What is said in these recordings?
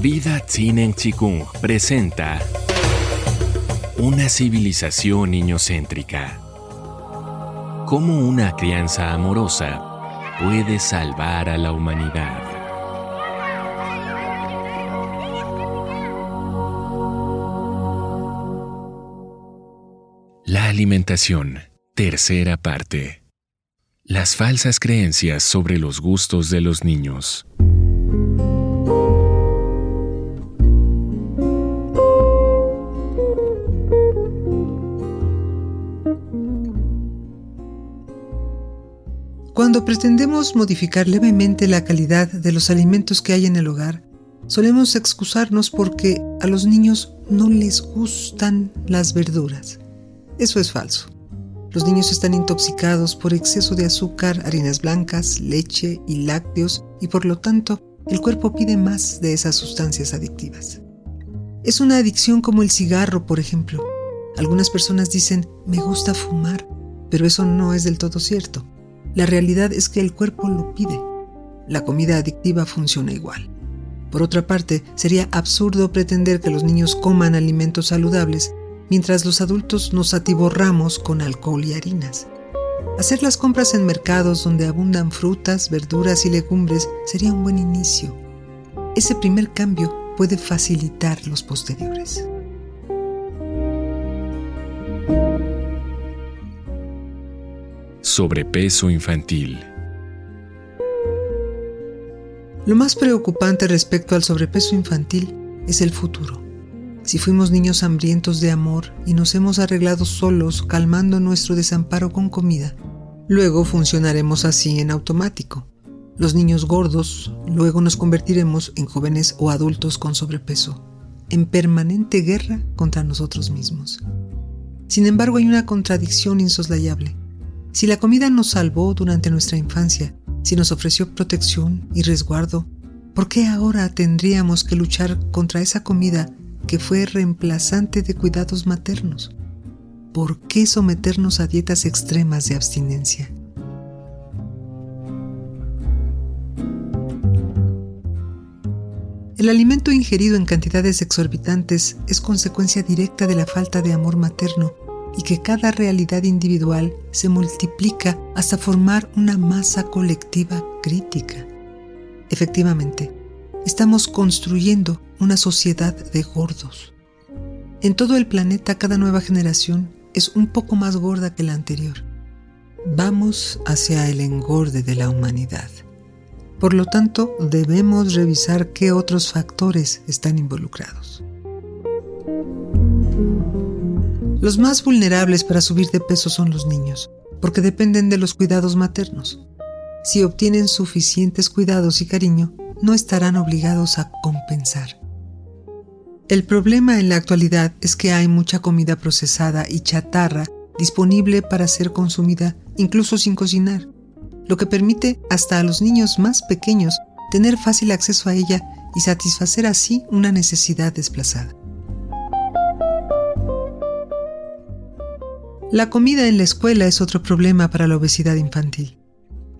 Vida Tsinen Chikung presenta Una civilización niñocéntrica. Cómo una crianza amorosa puede salvar a la humanidad. La alimentación. Tercera parte. Las falsas creencias sobre los gustos de los niños. Cuando pretendemos modificar levemente la calidad de los alimentos que hay en el hogar, solemos excusarnos porque a los niños no les gustan las verduras. Eso es falso. Los niños están intoxicados por exceso de azúcar, harinas blancas, leche y lácteos y por lo tanto el cuerpo pide más de esas sustancias adictivas. Es una adicción como el cigarro, por ejemplo. Algunas personas dicen, me gusta fumar, pero eso no es del todo cierto. La realidad es que el cuerpo lo pide. La comida adictiva funciona igual. Por otra parte, sería absurdo pretender que los niños coman alimentos saludables mientras los adultos nos atiborramos con alcohol y harinas. Hacer las compras en mercados donde abundan frutas, verduras y legumbres sería un buen inicio. Ese primer cambio puede facilitar los posteriores. Sobrepeso infantil. Lo más preocupante respecto al sobrepeso infantil es el futuro. Si fuimos niños hambrientos de amor y nos hemos arreglado solos calmando nuestro desamparo con comida, luego funcionaremos así en automático. Los niños gordos luego nos convertiremos en jóvenes o adultos con sobrepeso, en permanente guerra contra nosotros mismos. Sin embargo, hay una contradicción insoslayable. Si la comida nos salvó durante nuestra infancia, si nos ofreció protección y resguardo, ¿por qué ahora tendríamos que luchar contra esa comida que fue reemplazante de cuidados maternos? ¿Por qué someternos a dietas extremas de abstinencia? El alimento ingerido en cantidades exorbitantes es consecuencia directa de la falta de amor materno y que cada realidad individual se multiplica hasta formar una masa colectiva crítica. Efectivamente, estamos construyendo una sociedad de gordos. En todo el planeta cada nueva generación es un poco más gorda que la anterior. Vamos hacia el engorde de la humanidad. Por lo tanto, debemos revisar qué otros factores están involucrados. Los más vulnerables para subir de peso son los niños, porque dependen de los cuidados maternos. Si obtienen suficientes cuidados y cariño, no estarán obligados a compensar. El problema en la actualidad es que hay mucha comida procesada y chatarra disponible para ser consumida incluso sin cocinar, lo que permite hasta a los niños más pequeños tener fácil acceso a ella y satisfacer así una necesidad desplazada. La comida en la escuela es otro problema para la obesidad infantil.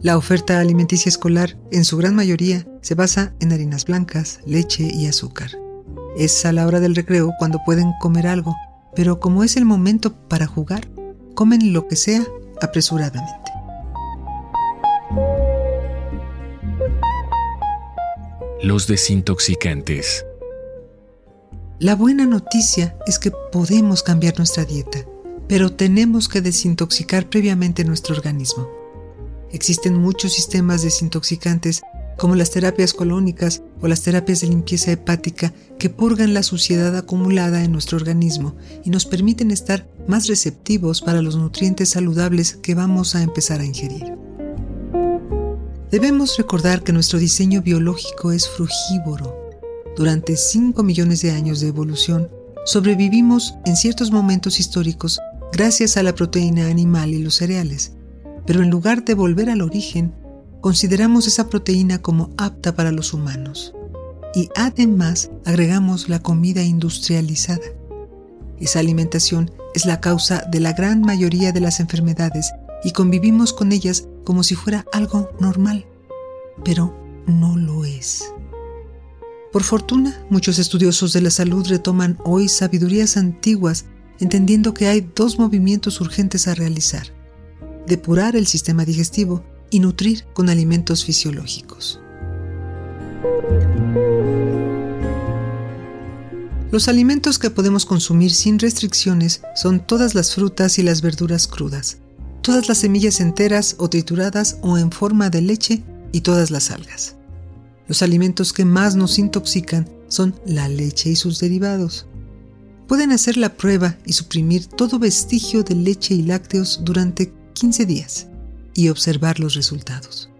La oferta alimenticia escolar, en su gran mayoría, se basa en harinas blancas, leche y azúcar. Es a la hora del recreo cuando pueden comer algo, pero como es el momento para jugar, comen lo que sea apresuradamente. Los desintoxicantes. La buena noticia es que podemos cambiar nuestra dieta pero tenemos que desintoxicar previamente nuestro organismo. Existen muchos sistemas desintoxicantes como las terapias colónicas o las terapias de limpieza hepática que purgan la suciedad acumulada en nuestro organismo y nos permiten estar más receptivos para los nutrientes saludables que vamos a empezar a ingerir. Debemos recordar que nuestro diseño biológico es frugívoro. Durante 5 millones de años de evolución, sobrevivimos en ciertos momentos históricos gracias a la proteína animal y los cereales, pero en lugar de volver al origen, consideramos esa proteína como apta para los humanos. Y además agregamos la comida industrializada. Esa alimentación es la causa de la gran mayoría de las enfermedades y convivimos con ellas como si fuera algo normal, pero no lo es. Por fortuna, muchos estudiosos de la salud retoman hoy sabidurías antiguas, entendiendo que hay dos movimientos urgentes a realizar. Depurar el sistema digestivo y nutrir con alimentos fisiológicos. Los alimentos que podemos consumir sin restricciones son todas las frutas y las verduras crudas, todas las semillas enteras o trituradas o en forma de leche y todas las algas. Los alimentos que más nos intoxican son la leche y sus derivados. Pueden hacer la prueba y suprimir todo vestigio de leche y lácteos durante 15 días y observar los resultados.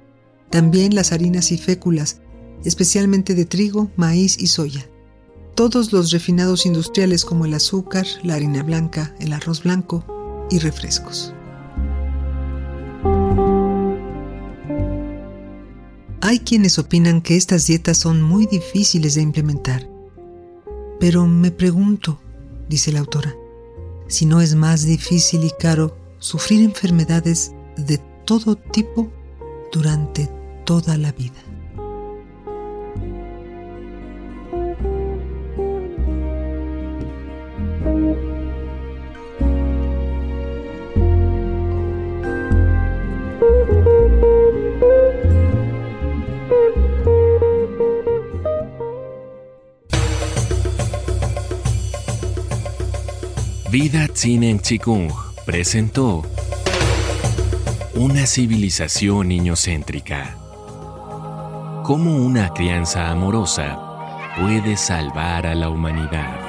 También las harinas y féculas, especialmente de trigo, maíz y soya. Todos los refinados industriales como el azúcar, la harina blanca, el arroz blanco y refrescos. Hay quienes opinan que estas dietas son muy difíciles de implementar. Pero me pregunto, dice la autora, si no es más difícil y caro sufrir enfermedades de todo tipo durante toda la vida. Vida Tzinen Chikung presentó una civilización niñocéntrica. Cómo una crianza amorosa puede salvar a la humanidad.